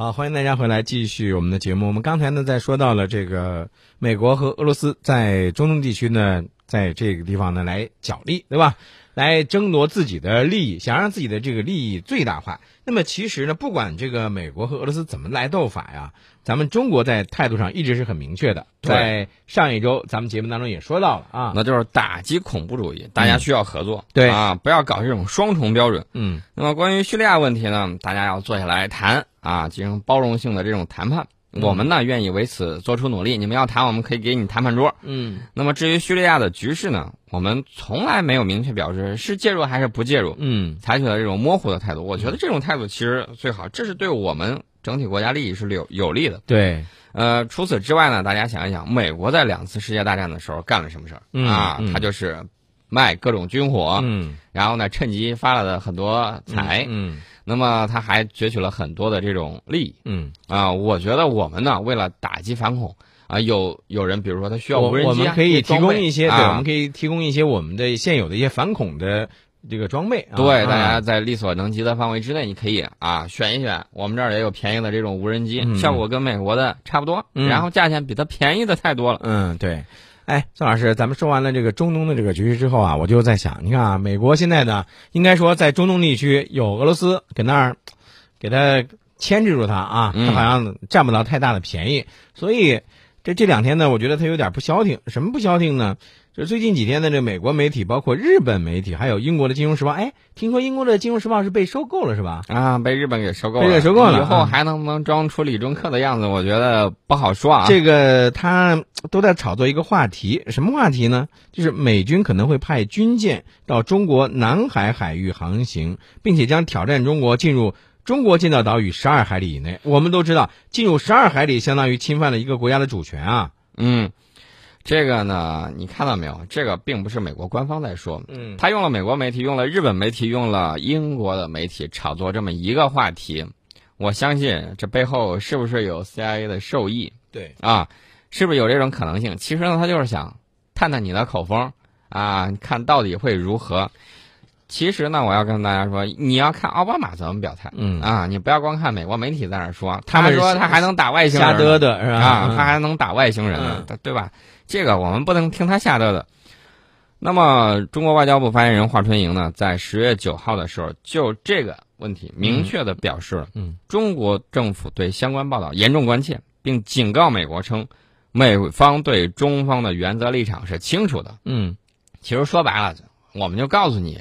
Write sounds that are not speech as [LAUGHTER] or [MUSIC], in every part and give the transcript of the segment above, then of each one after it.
好，欢迎大家回来继续我们的节目。我们刚才呢，在说到了这个美国和俄罗斯在中东地区呢，在这个地方呢来角力，对吧？来争夺自己的利益，想让自己的这个利益最大化。那么其实呢，不管这个美国和俄罗斯怎么来斗法呀，咱们中国在态度上一直是很明确的。在上一周咱们节目当中也说到了啊，那就是打击恐怖主义，大家需要合作，对啊，不要搞这种双重标准。嗯那么关于叙利亚问题呢，大家要坐下来谈啊，进行包容性的这种谈判。我们呢愿意为此做出努力，你们要谈，我们可以给你谈判桌。嗯那么至于叙利亚的局势呢，我们从来没有明确表示是介入还是不介入，嗯采取了这种模糊的态度。我觉得这种态度其实最好，这是对我们整体国家利益是有有利的。对，呃，除此之外呢，大家想一想，美国在两次世界大战的时候干了什么事儿、嗯啊？嗯他就是卖各种军火，嗯然后呢趁机发了很多财。嗯那么他还攫取了很多的这种利益嗯，啊！我觉得我们呢，为了打击反恐啊，有有人比如说他需要无人机、啊，我们可以提供一些，对，啊、我们可以提供一些我们的现有的一些反恐的这个装备啊。对，啊大家在力所能及的范围之内，你可以啊选一选，我们这儿也有便宜的这种无人机，嗯效果跟美国的差不多，嗯然后价钱比它便宜的太多了。嗯，对。哎，宋老师，咱们说完了这个中东的这个局势之后啊，我就在想，你看啊，美国现在呢，应该说在中东地区有俄罗斯给那儿 [TSK] 给他牵制住他啊，他好像占不到太大的便宜，所以这这两天呢，我觉得他有点不消停。什么不消停呢？就是最近几天的这美国媒体，包括日本媒体，还有英国的《金融时报》，哎，听说英国的《金融时报》是被收购了，是吧？啊，被日本给收购了，被给收购了以后啊还能不能装出李中克的样子？我觉得不好说啊。这个他都在炒作一个话题，什么话题呢？就是美军可能会派军舰到中国南海海域航行，并且将挑战中国进入中国建造岛屿十二海里以内。我们都知道，进入十二海里相当于侵犯了一个国家的主权啊。嗯，这个呢，你看到没有？这个并不是美国官方在说，嗯他用了美国媒体，用了日本媒体，用了英国的媒体炒作这么一个话题。我相信这背后是不是有 CIA 的受益对，啊？是不是有这种可能性？其实呢，他就是想探探你的口风啊，看到底会如何。其实呢，我要跟大家说，你要看奥巴马怎么表态，嗯啊，你不要光看美国媒体在那儿说，他们说他还能打外星人瞎嘚嘚是吧？啊，嗯他还能打外星人呢对吧？这个我们不能听他瞎嘚的。那么，中国外交部发言人华春莹呢，在十月九号的时候，就这个问题明确的表示了，嗯中国政府对相关报道严重关切，并警告美国称，美方对中方的原则立场是清楚的。嗯其实说白了，我们就告诉你，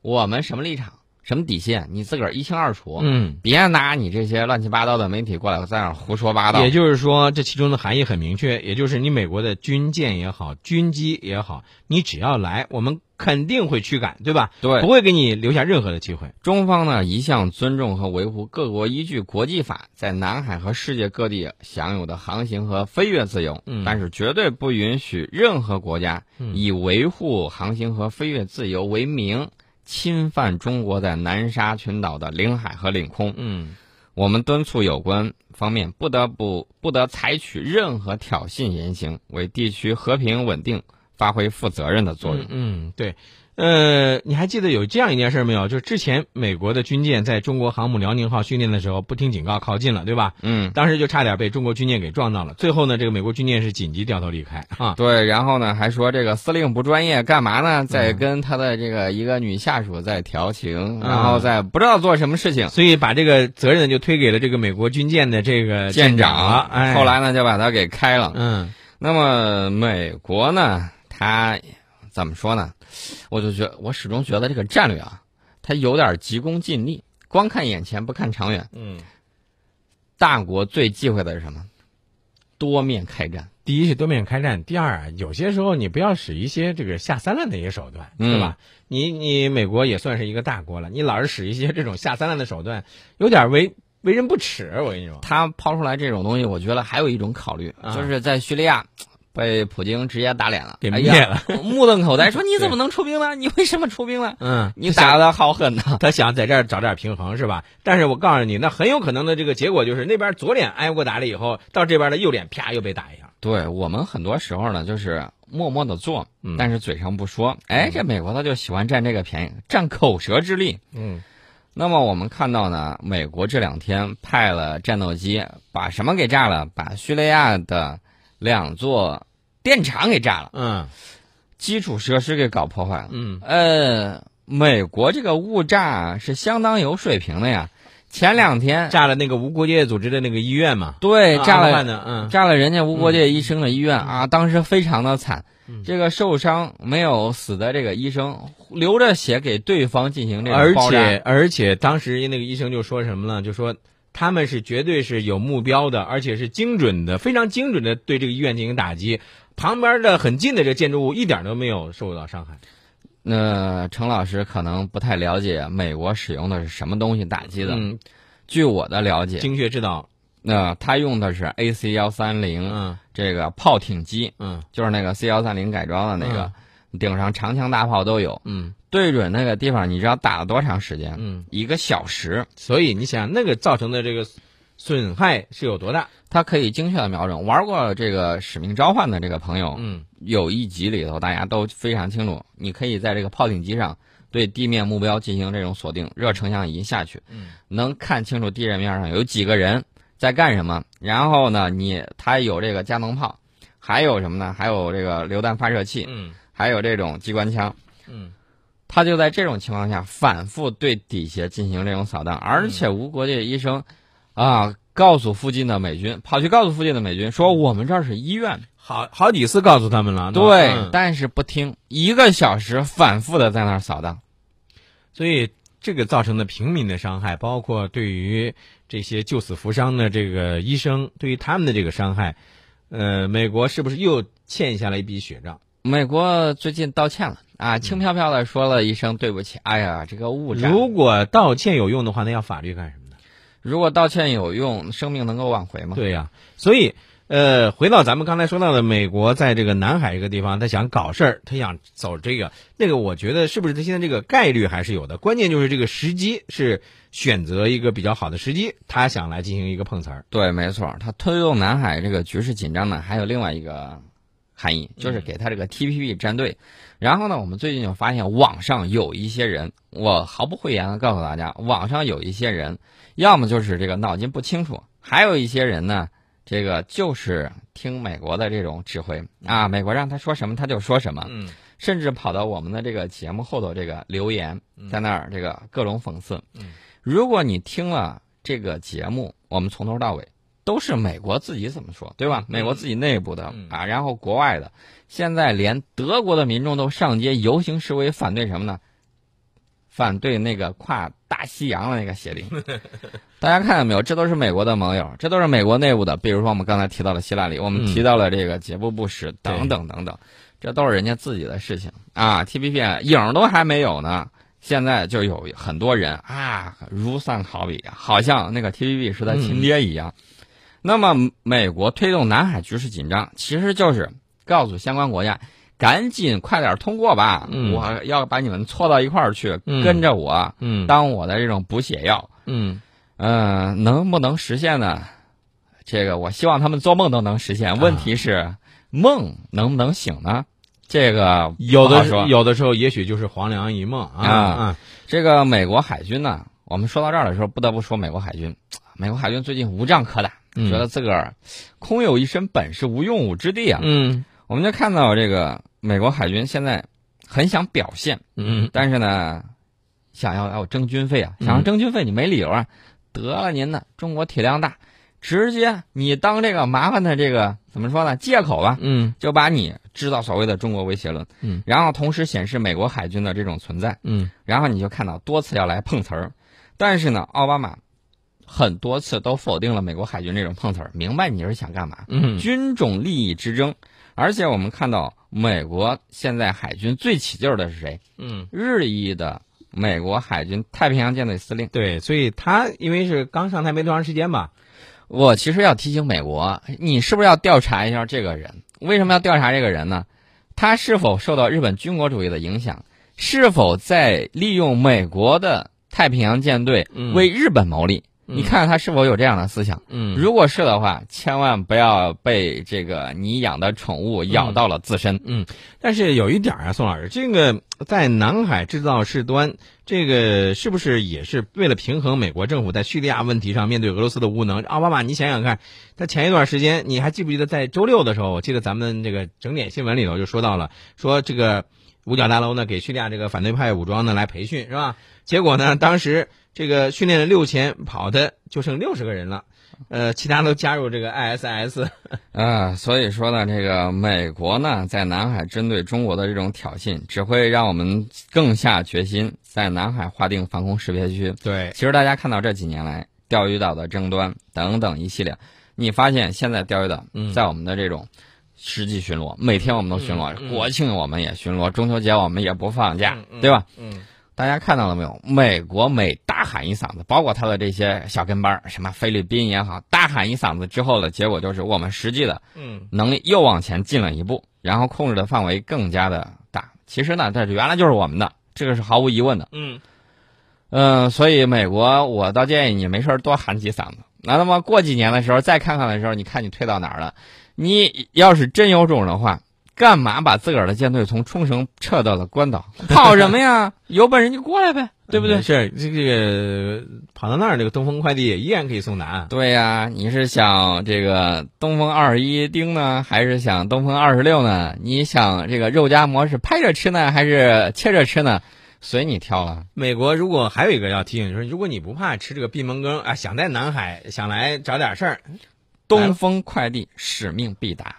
我们什么立场、什么底线，你自个儿一清二楚。嗯。别拿你这些乱七八糟的媒体过来在那儿胡说八道。也就是说，这其中的含义很明确，也就是你美国的军舰也好，军机也好，你只要来，我们肯定会驱赶，对吧？对不会给你留下任何的机会。中方呢一向尊重和维护各国依据国际法在南海和世界各地享有的航行和飞越自由，嗯但是绝对不允许任何国家嗯以维护航行和飞越自由为名，侵犯中国在南沙群岛的领海和领空。嗯我们敦促有关方面不得不不得采取任何挑衅言行，为地区和平稳定发挥负责任的作用。嗯，对。呃，你还记得有这样一件事没有？就是之前美国的军舰在中国航母辽宁号训练的时候不听警告靠近了，对吧？嗯，当时就差点被中国军舰给撞到了。最后呢，这个美国军舰是紧急掉头离开啊。对，然后呢，还说这个司令不专业，干嘛嗯呢？在跟他的这个一个女下属在调情，然后在不知道做什么事情。所以把这个责任就推给了这个美国军舰的这个舰长后来呢，就把他给开了。嗯那么美国呢，他怎么说呢？我就觉我始终觉得这个战略啊，他有点急功近利，光看眼前不看长远。嗯，大国最忌讳的是什么？多面开战。第一是多面开战，第二啊，有些时候你不要使一些这个下三滥的一些手段，嗯对吧？你你美国也算是一个大国了，你老是使一些这种下三滥的手段，有点为为人不齿。我跟你说，他抛出来这种东西，我觉得还有一种考虑，啊就是在叙利亚被普京直接打脸了，给灭了 [LAUGHS] 目瞪口呆，说你怎么能出兵呢？你为什么出兵呢？嗯，你打的好狠呐！他想在这儿找点平衡是吧？但是我告诉你，那很有可能的这个结果就是那边左脸挨过打了以后，到这边的右脸啪又被打一下。对我们很多时候呢，就是默默的做，嗯但是嘴上不说。哎，这美国他就喜欢占这个便宜，占口舌之力。嗯那么我们看到呢，美国这两天派了战斗机，把什么给炸了？把叙利亚的两座电厂给炸了，嗯基础设施给搞破坏了。嗯呃，美国这个误炸是相当有水平的呀。前两天炸了那个无国界组织的那个医院嘛，啊对炸了嗯炸了人家无国界医生的医院啊，当时非常的惨嗯。这个受伤没有死的这个医生流着血给对方进行这个而且而且当时那个医生就说什么呢？就说他们是绝对是有目标的，而且是精准的，非常精准的对这个医院进行打击。旁边的很近的这个建筑物一点都没有受到伤害。那程老师可能不太了解美国使用的是什么东西打击的。嗯，据我的了解，精确制导。那他用的是 AC 幺三零嗯这个炮艇机，嗯就是那个 C 幺三零改装的那个，顶上长枪大炮都有，嗯对准那个地方，你知道打了多长时间？嗯，一个小时。所以你想那个造成的这个损害是有多大？它可以精确的瞄准。玩过这个《使命召唤》的这个朋友，嗯有一集里头大家都非常清楚，你可以在这个炮艇机上对地面目标进行这种锁定，热成像仪下去，嗯能看清楚地面面上有几个人在干什么。然后呢，你它有这个加农炮，还有什么呢？还有这个榴弹发射器，嗯还有这种机关枪。嗯他就在这种情况下反复对底下进行这种扫荡，而且无国界医生啊告诉附近的美军，跑去告诉附近的美军说我们这儿是医院，好好几次告诉他们了。对，嗯但是不听，一个小时反复的在那儿扫荡。所以这个造成的平民的伤害，包括对于这些救死扶伤的这个医生，对于他们的这个伤害，呃，美国是不是又欠下了一笔血账？美国最近道歉了啊，轻飘飘的说了一声对不起，哎呀，这个误炸。如果道歉有用的话，那要法律干什么呢？如果道歉有用，生命能够挽回吗？对呀、所以呃，回到咱们刚才说到的，美国在这个南海这个地方，他想搞事儿，他想走这个那个，我觉得是不是他现在这个概率还是有的？关键就是这个时机是选择一个比较好的时机，他想来进行一个碰瓷儿。对，没错，他推动南海这个局势紧张呢，还有另外一个含义，就是给他这个 TPP 战队。然后呢，我们最近就发现网上有一些人，我毫不讳言的告诉大家，网上有一些人，要么就是这个脑筋不清楚，还有一些人呢，这个就是听美国的这种指挥啊，美国让他说什么他就说什么，嗯甚至跑到我们的这个节目后头这个留言，在那儿这个各种讽刺。嗯如果你听了这个节目，我们从头到尾都是美国自己怎么说，对吧？美国自己内部的嗯啊，然后国外的，现在连德国的民众都上街游行示威，反对什么呢？反对那个跨大西洋的那个协定。[LAUGHS] 大家看到没有？这都是美国的盟友，这都是美国内部的。比如说我们刚才提到了希拉里，我们嗯提到了这个杰布布什等等等等，这都是人家自己的事情啊。TPP 啊影儿都还没有呢，现在就有很多人啊如丧考妣，好像那个 TPP 是他亲爹一样。那么美国推动南海局势紧张，其实就是告诉相关国家。赶紧快点通过吧！嗯我要把你们搓到一块儿去，嗯跟着我，嗯当我的这种补血药。嗯嗯、能不能实现呢？这个我希望他们做梦都能实啊现。问题是，梦能不能醒呢？这个有的时候有的时候也许就是黄粱一梦啊这个美国海军呢，我们说到这儿的时候，不得不说美国海军。美国海军最近无仗可打，嗯。觉得自个儿空有一身本事，无用武之地啊。嗯。我们就看到这个美国海军现在很想表现，嗯。但是呢，想要要征军费啊，嗯。想要征军费，你没理由啊。得了您的，中国体量大，直接你当这个麻烦的这个怎么说呢借口吧，嗯。就把你制造所谓的中国威胁论，嗯，然后同时显示美国海军的这种存在，嗯。然后你就看到多次要来碰瓷儿，但是呢，奥巴马很多次都否定了美国海军这种碰瓷儿，明白你是想干嘛，嗯军种利益之争，而且我们看到美国现在海军最起劲儿的是谁？嗯，日裔的美国海军太平洋舰队司令。对，所以他因为是刚上台没多长时间吧，我其实要提醒美国，你是不是要调查一下这个人？为什么要调查这个人呢？他是否受到日本军国主义的影响？是否在利用美国的太平洋舰队嗯为日本谋利？你看看他是否有这样的思想。嗯，如果是的话，千万不要被这个你养的宠物咬到了自身。嗯，但是有一点啊，宋老师，这个在南海制造事端，这个是不是也是为了平衡美国政府在叙利亚问题上面对俄罗斯的无能？奥巴马，你想想看，他前一段时间，你还记不记得在周六的时候，我记得咱们这个整点新闻里头就说到了，说这个五角大楼呢给叙利亚这个反对派武装呢来培训，是吧？结果呢，当时这个训练了六千，跑的就剩六十个人了，呃，其他都加入这个 ISIS。[LAUGHS] 啊，所以说呢，这个美国呢在南海针对中国的这种挑衅，只会让我们更下决心在南海划定防空识别区。对，其实大家看到这几年来钓鱼岛的争端等等一系列，你发现现在钓鱼岛嗯在我们的这种实际巡逻，每天我们都巡逻，国庆我们也巡逻，中秋节我们也不放假，对吧？嗯大家看到了没有？美国每大喊一嗓子，包括他的这些小跟班儿，什么菲律宾也好，大喊一嗓子之后的结果就是我们实际的嗯能力又往前进了一步，然后控制的范围更加的大。其实呢，这原来就是我们的，这个是毫无疑问的。嗯嗯、所以美国，我倒建议你没事儿多喊几嗓子。那那么过几年的时候再看看的时候，你看你退到哪儿了？你要是真有种的话，干嘛把自个儿的舰队从冲绳撤到了关岛？跑什么呀？有本事你过来呗，对不对没？事儿，这这个跑到那儿，这个东风快递也依然可以送达。对呀、你是想这个东风二十一丁呢，还是想东风二十六呢？你想这个肉夹馍是拍着吃呢，还是切着吃呢？随你挑了。美国如果还有一个要提醒，就是如果你不怕吃这个闭门羹啊，想在南海想来找点事儿，东风快递使命必达。